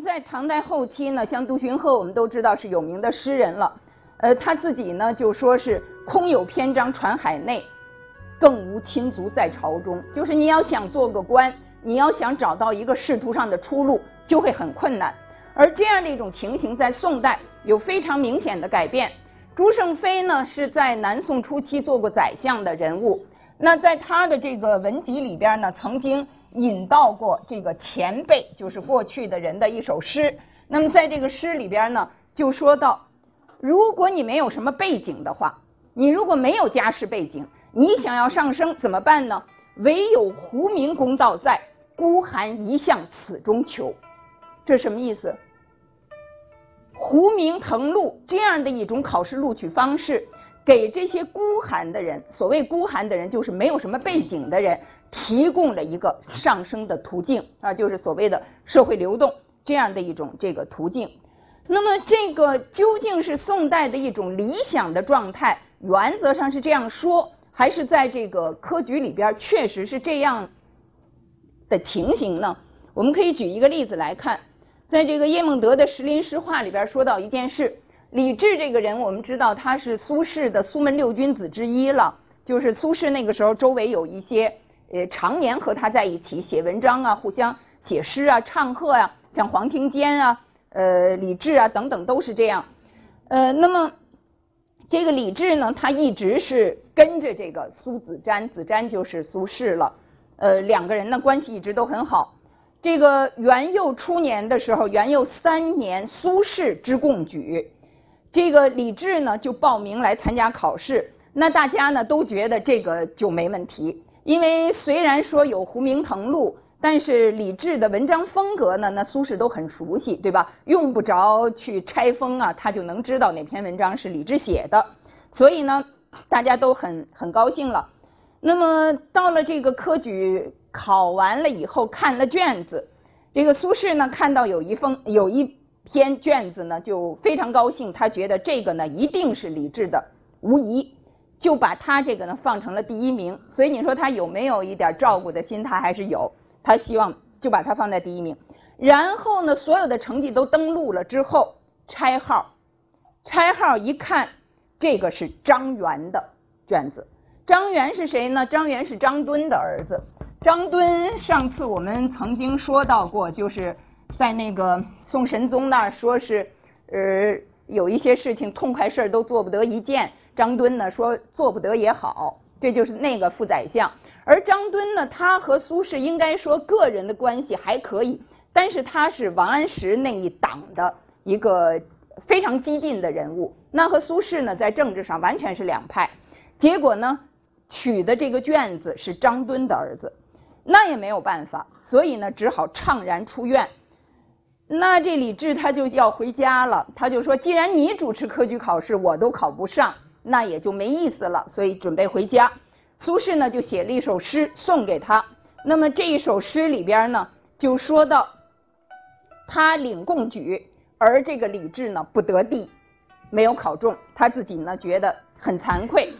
在唐代后期呢，像杜荀鹤，我们都知道是有名的诗人了。呃，他自己呢就说是空有篇章传海内，更无亲族在朝中。就是你要想做个官，你要想找到一个仕途上的出路，就会很困难。而这样的一种情形，在宋代有非常明显的改变。朱胜非呢是在南宋初期做过宰相的人物，那在他的这个文集里边呢，曾经引到过这个前辈，就是过去的人的一首诗。那么在这个诗里边呢，就说到，如果你没有什么背景的话，你如果没有家世背景，你想要上升怎么办呢？唯有胡明公道在，孤寒一向此中求。这什么意思？胡明腾录这样的一种考试录取方式，给这些孤寒的人，所谓孤寒的人，就是没有什么背景的人，提供了一个上升的途径啊，就是所谓的社会流动这样的一种这个途径。那么，这个究竟是宋代的一种理想的状态，原则上是这样说，还是在这个科举里边确实是这样的情形呢？我们可以举一个例子来看。在这个叶梦得的《石林诗话》里边说到一件事，李治这个人，我们知道他是苏轼的苏门六君子之一了。就是苏轼那个时候周围有一些呃常年和他在一起写文章啊，互相写诗啊、唱和呀，像黄庭坚啊、呃李治啊等等都是这样。呃，那么这个李治呢，他一直是跟着这个苏子瞻，子瞻就是苏轼了。呃，两个人的关系一直都很好。这个元佑初年的时候，元佑三年，苏轼之贡举，这个李治呢就报名来参加考试。那大家呢都觉得这个就没问题，因为虽然说有胡明腾录，但是李治的文章风格呢，那苏轼都很熟悉，对吧？用不着去拆封啊，他就能知道哪篇文章是李治写的。所以呢，大家都很很高兴了。那么到了这个科举。考完了以后看了卷子，这个苏轼呢看到有一封有一篇卷子呢就非常高兴，他觉得这个呢一定是李治的，无疑，就把他这个呢放成了第一名。所以你说他有没有一点照顾的心？他还是有，他希望就把他放在第一名。然后呢，所有的成绩都登录了之后拆号，拆号一看，这个是张元的卷子。张元是谁呢？张元是张敦的儿子。张敦上次我们曾经说到过，就是在那个宋神宗那儿说是，呃，有一些事情痛快事儿都做不得一件。张敦呢说做不得也好，这就是那个副宰相。而张敦呢，他和苏轼应该说个人的关系还可以，但是他是王安石那一党的一个非常激进的人物。那和苏轼呢，在政治上完全是两派。结果呢，取的这个卷子是张敦的儿子。那也没有办法，所以呢，只好怅然出院。那这李治他就要回家了，他就说：“既然你主持科举考试，我都考不上，那也就没意思了。”所以准备回家。苏轼呢就写了一首诗送给他。那么这一首诗里边呢，就说到他领贡举，而这个李治呢不得第，没有考中，他自己呢觉得很惭愧。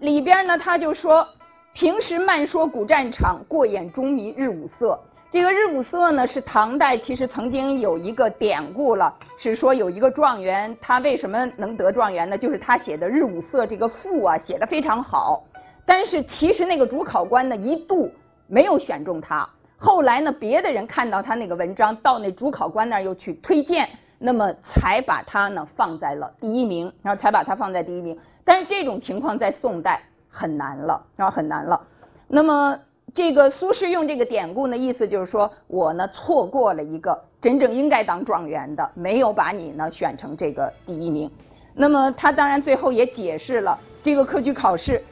里边呢他就说。平时慢说古战场，过眼中迷日五色。这个日五色呢，是唐代其实曾经有一个典故了，是说有一个状元，他为什么能得状元呢？就是他写的日五色这个赋啊，写的非常好。但是其实那个主考官呢，一度没有选中他。后来呢，别的人看到他那个文章，到那主考官那儿又去推荐，那么才把他呢放在了第一名，然后才把他放在第一名。但是这种情况在宋代。很难了，然后很难了。那么这个苏轼用这个典故呢，意思就是说我呢错过了一个真正应该当状元的，没有把你呢选成这个第一名。那么他当然最后也解释了，这个科举考试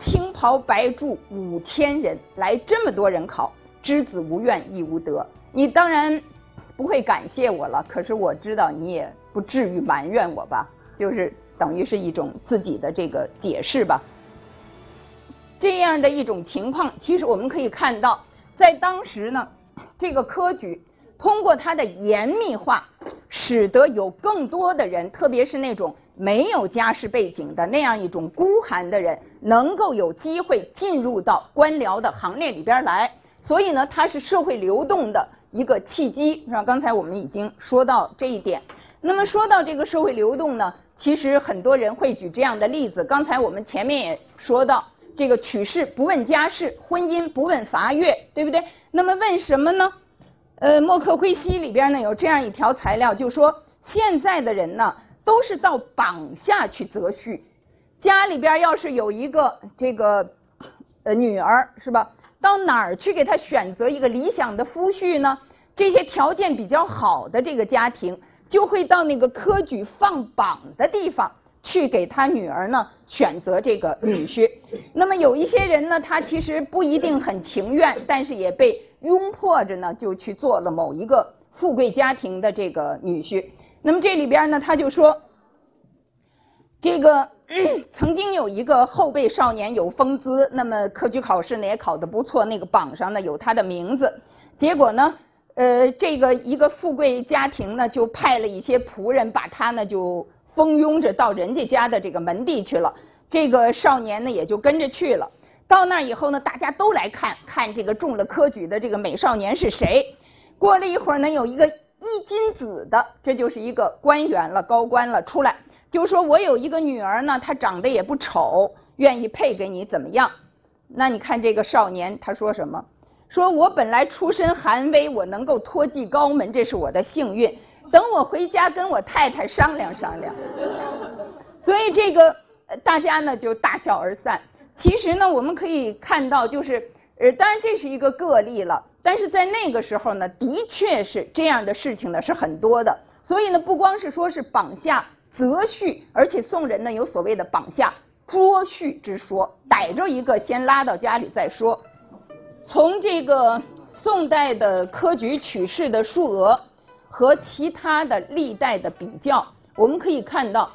青袍白著五千人来这么多人考，知子无怨亦无得。你当然不会感谢我了，可是我知道你也不至于埋怨我吧？就是等于是一种自己的这个解释吧。这样的一种情况，其实我们可以看到，在当时呢，这个科举通过它的严密化，使得有更多的人，特别是那种没有家世背景的那样一种孤寒的人，能够有机会进入到官僚的行列里边来。所以呢，它是社会流动的一个契机，是吧？刚才我们已经说到这一点。那么说到这个社会流动呢，其实很多人会举这样的例子。刚才我们前面也说到，这个娶氏不问家世，婚姻不问伐越，对不对？那么问什么呢？呃，《墨客归西》里边呢有这样一条材料，就说现在的人呢都是到榜下去择婿，家里边要是有一个这个呃女儿是吧？到哪儿去给她选择一个理想的夫婿呢？这些条件比较好的这个家庭就会到那个科举放榜的地方去给他女儿呢选择这个女婿。那么有一些人呢，他其实不一定很情愿，但是也被。拥迫着呢，就去做了某一个富贵家庭的这个女婿。那么这里边呢，他就说，这个 曾经有一个后辈少年有风姿，那么科举考试呢也考得不错，那个榜上呢有他的名字。结果呢，呃，这个一个富贵家庭呢就派了一些仆人把他呢就蜂拥着到人家家的这个门第去了。这个少年呢也就跟着去了。到那儿以后呢，大家都来看看这个中了科举的这个美少年是谁。过了一会儿呢，有一个一金子的，这就是一个官员了，高官了，出来就说：“我有一个女儿呢，她长得也不丑，愿意配给你，怎么样？”那你看这个少年他说什么？说我本来出身寒微，我能够托寄高门，这是我的幸运。等我回家跟我太太商量商量。所以这个大家呢就大笑而散。其实呢，我们可以看到，就是呃，当然这是一个个例了，但是在那个时候呢，的确是这样的事情呢是很多的。所以呢，不光是说是绑下择婿，而且宋人呢有所谓的绑下捉婿之说，逮着一个先拉到家里再说。从这个宋代的科举取士的数额和其他的历代的比较，我们可以看到，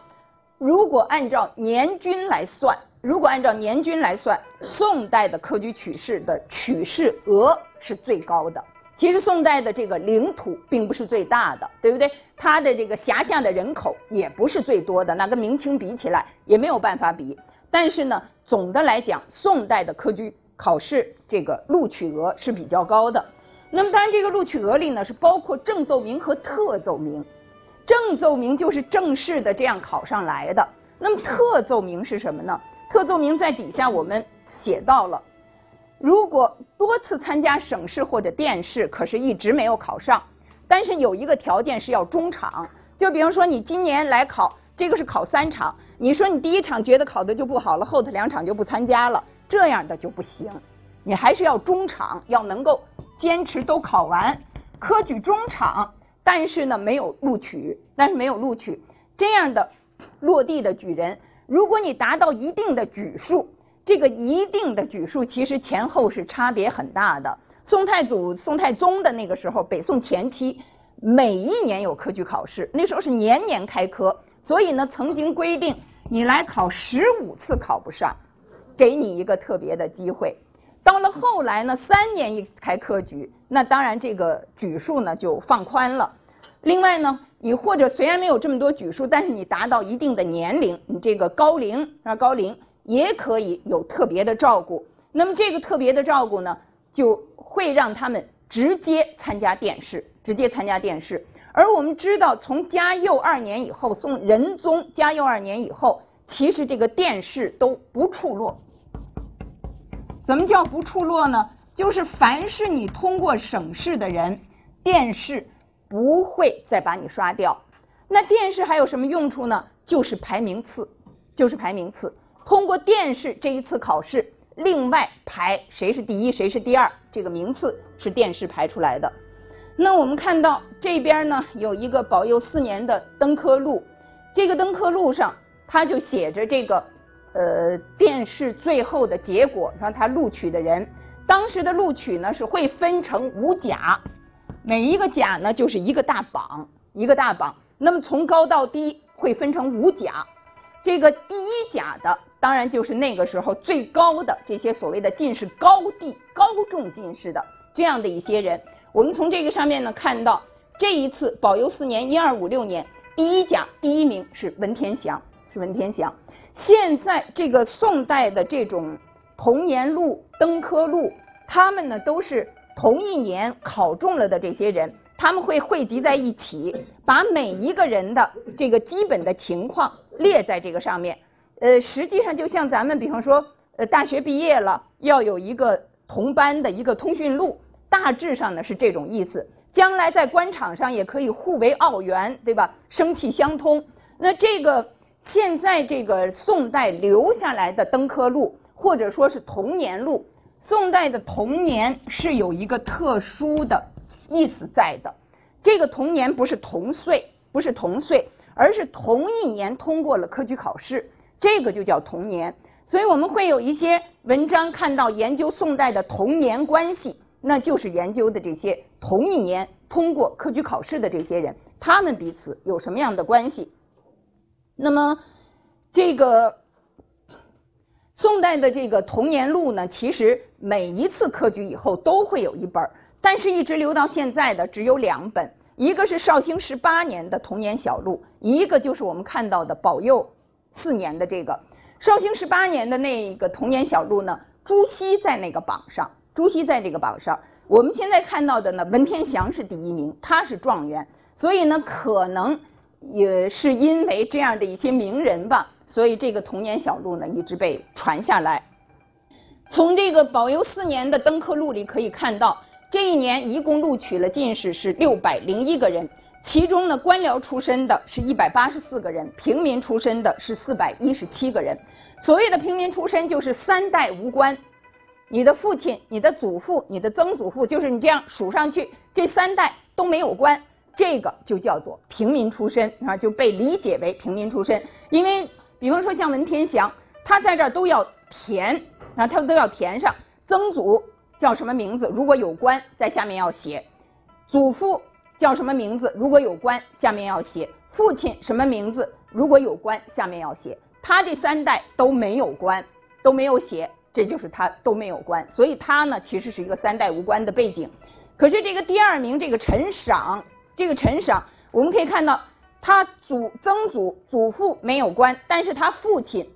如果按照年均来算。如果按照年均来算，宋代的科举取士的取士额是最高的。其实宋代的这个领土并不是最大的，对不对？它的这个辖下的人口也不是最多的，那跟明清比起来也没有办法比。但是呢，总的来讲，宋代的科举考试这个录取额是比较高的。那么当然，这个录取额里呢是包括正奏名和特奏名。正奏名就是正式的这样考上来的。那么特奏名是什么呢？特奏名在底下我们写到了，如果多次参加省试或者殿试，可是一直没有考上，但是有一个条件是要中场，就比方说你今年来考，这个是考三场，你说你第一场觉得考的就不好了，后头两场就不参加了，这样的就不行，你还是要中场，要能够坚持都考完，科举中场，但是呢没有录取，但是没有录取，这样的落地的举人。如果你达到一定的举数，这个一定的举数其实前后是差别很大的。宋太祖、宋太宗的那个时候，北宋前期每一年有科举考试，那时候是年年开科，所以呢，曾经规定你来考十五次考不上，给你一个特别的机会。到了后来呢，三年一开科举，那当然这个举数呢就放宽了。另外呢。你或者虽然没有这么多举数，但是你达到一定的年龄，你这个高龄啊高龄也可以有特别的照顾。那么这个特别的照顾呢，就会让他们直接参加殿试，直接参加殿试。而我们知道，从嘉佑二年以后，宋仁宗嘉佑二年以后，其实这个殿试都不处落。怎么叫不出落呢？就是凡是你通过省试的人，殿试。不会再把你刷掉。那殿试还有什么用处呢？就是排名次，就是排名次。通过殿试这一次考试，另外排谁是第一，谁是第二，这个名次是殿试排出来的。那我们看到这边呢，有一个保佑四年的登科录，这个登科录上他就写着这个呃殿试最后的结果，让他录取的人，当时的录取呢是会分成五甲。每一个甲呢，就是一个大榜，一个大榜。那么从高到低会分成五甲，这个第一甲的，当然就是那个时候最高的这些所谓的进士高第、高中进士的这样的一些人。我们从这个上面呢看到，这一次保佑四年（一二五六年），第一甲第一名是文天祥，是文天祥。现在这个宋代的这种同年录、登科录，他们呢都是。同一年考中了的这些人，他们会汇集在一起，把每一个人的这个基本的情况列在这个上面。呃，实际上就像咱们比方说，呃，大学毕业了要有一个同班的一个通讯录，大致上呢是这种意思。将来在官场上也可以互为奥援，对吧？生气相通。那这个现在这个宋代留下来的登科录，或者说是同年录，宋代的同年是有一个特殊的意思在的。这个同年不是同岁，不是同岁，而是同一年通过了科举考试。这个就叫同年，所以我们会有一些文章看到研究宋代的同年关系，那就是研究的这些同一年通过科举考试的这些人，他们彼此有什么样的关系？那么这个宋代的这个童年录呢，其实每一次科举以后都会有一本，但是一直留到现在的只有两本，一个是绍兴十八年的童年小录，一个就是我们看到的保佑。四年的这个绍兴十八年的那个童年小录呢，朱熹在那个榜上，朱熹在这个榜上。我们现在看到的呢，文天祥是第一名，他是状元，所以呢，可能也是因为这样的一些名人吧，所以这个童年小路呢一直被传下来。从这个保佑四年的登科录里可以看到，这一年一共录取了进士是六百零一个人。其中呢，官僚出身的是一百八十四个人，平民出身的是四百一十七个人。所谓的平民出身，就是三代无官，你的父亲、你的祖父、你的曾祖父，就是你这样数上去，这三代都没有官，这个就叫做平民出身啊，就被理解为平民出身。因为，比方说像文天祥，他在这儿都要填啊，他都要填上曾祖叫什么名字，如果有官，在下面要写祖父。叫什么名字？如果有官，下面要写父亲什么名字？如果有官，下面要写他这三代都没有官，都没有写，这就是他都没有官，所以他呢其实是一个三代无官的背景。可是这个第二名这个陈赏，这个陈赏，我们可以看到他祖曾祖祖父没有官，但是他父亲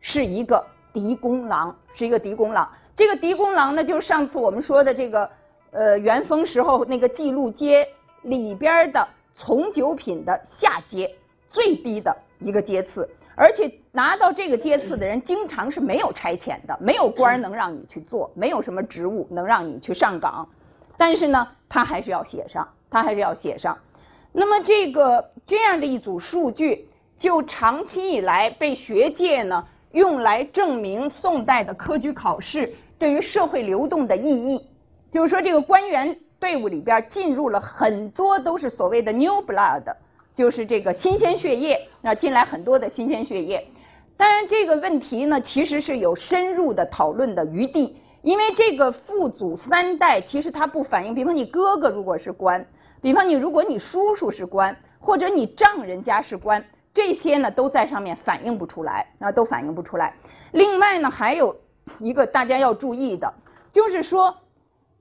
是一个狄公郎，是一个狄公郎。这个狄公郎呢，就是上次我们说的这个呃元丰时候那个记录街。里边的从九品的下阶最低的一个阶次，而且拿到这个阶次的人，经常是没有差遣的，没有官能让你去做，没有什么职务能让你去上岗，但是呢，他还是要写上，他还是要写上。那么这个这样的一组数据，就长期以来被学界呢用来证明宋代的科举考试对于社会流动的意义，就是说这个官员。队伍里边进入了很多都是所谓的 new blood，就是这个新鲜血液，那进来很多的新鲜血液。当然这个问题呢，其实是有深入的讨论的余地，因为这个父祖三代其实它不反映，比方你哥哥如果是官，比方你如果你叔叔是官，或者你丈人家是官，这些呢都在上面反映不出来，啊都反映不出来。另外呢，还有一个大家要注意的，就是说。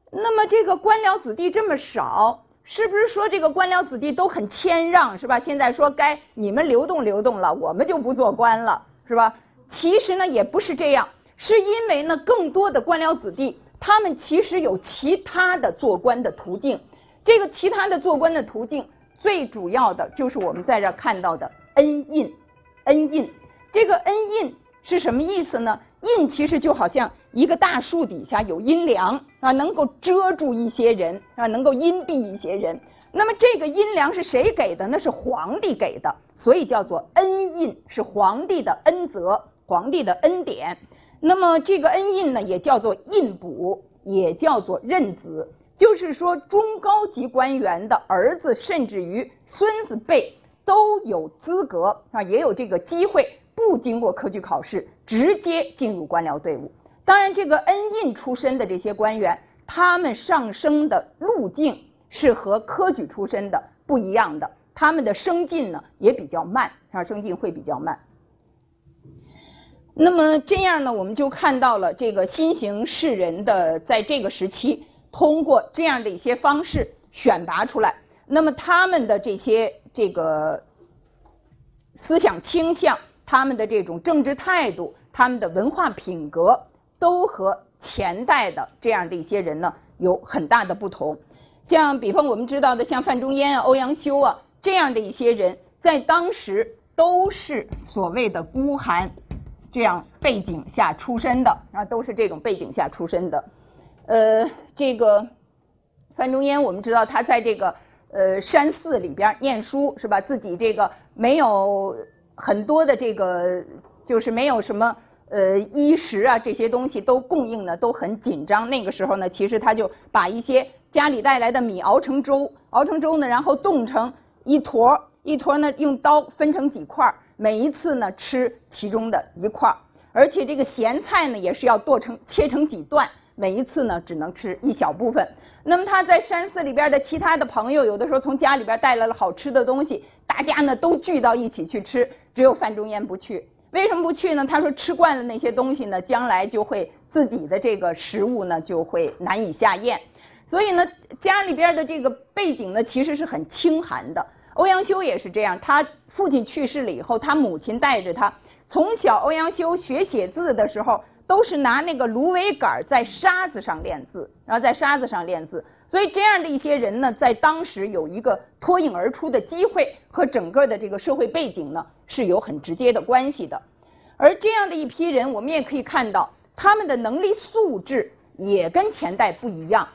那么这个官僚子弟这么少，是不是说这个官僚子弟都很谦让，是吧？现在说该你们流动流动了，我们就不做官了，是吧？其实呢也不是这样，是因为呢更多的官僚子弟，他们其实有其他的做官的途径。这个其他的做官的途径，最主要的就是我们在这看到的恩印，恩印。这个恩印是什么意思呢？印其实就好像一个大树底下有阴凉啊，能够遮住一些人啊，能够荫蔽一些人。那么这个阴凉是谁给的？那是皇帝给的，所以叫做恩印，是皇帝的恩泽，皇帝的恩典。那么这个恩印呢，也叫做印补，也叫做任子，就是说中高级官员的儿子，甚至于孙子辈都有资格啊，也有这个机会。不经过科举考试，直接进入官僚队伍。当然，这个恩印出身的这些官员，他们上升的路径是和科举出身的不一样的，他们的升进呢也比较慢，啊，升进会比较慢。那么这样呢，我们就看到了这个新型士人的在这个时期，通过这样的一些方式选拔出来，那么他们的这些这个思想倾向。他们的这种政治态度，他们的文化品格，都和前代的这样的一些人呢有很大的不同。像比方我们知道的，像范仲淹啊、欧阳修啊这样的一些人，在当时都是所谓的孤寒这样背景下出身的啊，都是这种背景下出身的。呃，这个范仲淹，我们知道他在这个呃山寺里边念书是吧？自己这个没有很多的这个，就是没有什么。呃，衣食啊这些东西都供应呢都很紧张。那个时候呢，其实他就把一些家里带来的米熬成粥，熬成粥呢，然后冻成一坨一坨呢，用刀分成几块每一次呢吃其中的一块而且这个咸菜呢也是要剁成切成几段，每一次呢只能吃一小部分。那么他在山寺里边的其他的朋友，有的时候从家里边带来了好吃的东西，大家呢都聚到一起去吃，只有范仲淹不去。为什么不去呢？他说吃惯了那些东西呢，将来就会自己的这个食物呢就会难以下咽。所以呢，家里边的这个背景呢其实是很清寒的。欧阳修也是这样，他父亲去世了以后，他母亲带着他，从小欧阳修学写字的时候都是拿那个芦苇杆在沙子上练字，然后在沙子上练字。所以这样的一些人呢，在当时有一个脱颖而出的机会，和整个的这个社会背景呢是有很直接的关系的。而这样的一批人，我们也可以看到他们的能力素质也跟前代不一样。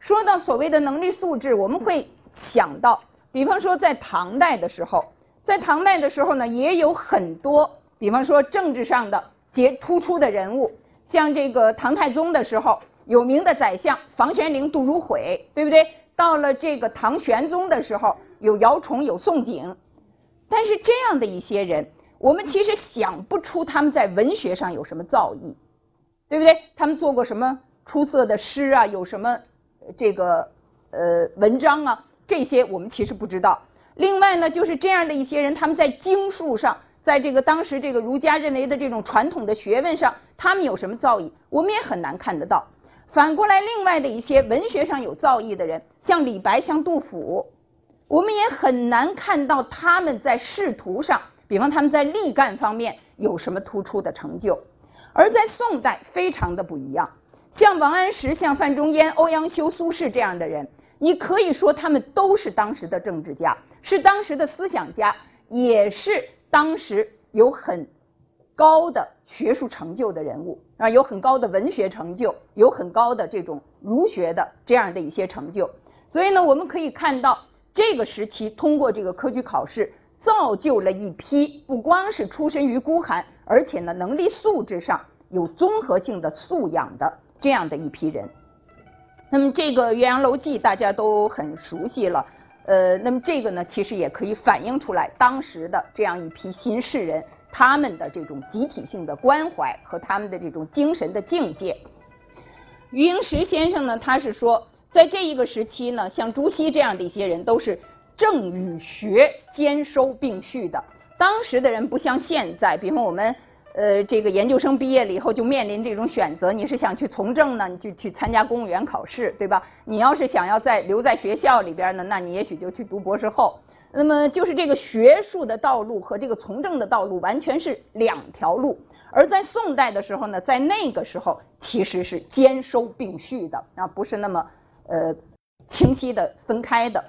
说到所谓的能力素质，我们会想到，比方说在唐代的时候，在唐代的时候呢，也有很多，比方说政治上的杰突出的人物，像这个唐太宗的时候。有名的宰相房玄龄、杜如晦，对不对？到了这个唐玄宗的时候，有姚崇、有宋璟，但是这样的一些人，我们其实想不出他们在文学上有什么造诣，对不对？他们做过什么出色的诗啊？有什么这个呃文章啊？这些我们其实不知道。另外呢，就是这样的一些人，他们在经术上。在这个当时这个儒家认为的这种传统的学问上，他们有什么造诣，我们也很难看得到。反过来，另外的一些文学上有造诣的人，像李白、像杜甫，我们也很难看到他们在仕途上，比方他们在力干方面有什么突出的成就。而在宋代，非常的不一样。像王安石、像范仲淹、欧阳修、苏轼这样的人，你可以说他们都是当时的政治家，是当时的思想家，也是。当时有很高的学术成就的人物啊，有很高的文学成就，有很高的这种儒学的这样的一些成就。所以呢，我们可以看到这个时期通过这个科举考试，造就了一批不光是出身于孤寒，而且呢能力素质上有综合性的素养的这样的一批人。那么这个《岳阳楼记》大家都很熟悉了。呃，那么这个呢，其实也可以反映出来当时的这样一批新士人，他们的这种集体性的关怀和他们的这种精神的境界。余英时先生呢，他是说，在这一个时期呢，像朱熹这样的一些人，都是政与学兼收并蓄的。当时的人不像现在，比方我们。呃，这个研究生毕业了以后就面临这种选择，你是想去从政呢，你就去参加公务员考试，对吧？你要是想要在留在学校里边呢，那你也许就去读博士后。那么就是这个学术的道路和这个从政的道路完全是两条路。而在宋代的时候呢，在那个时候其实是兼收并蓄的啊，不是那么呃清晰的分开的。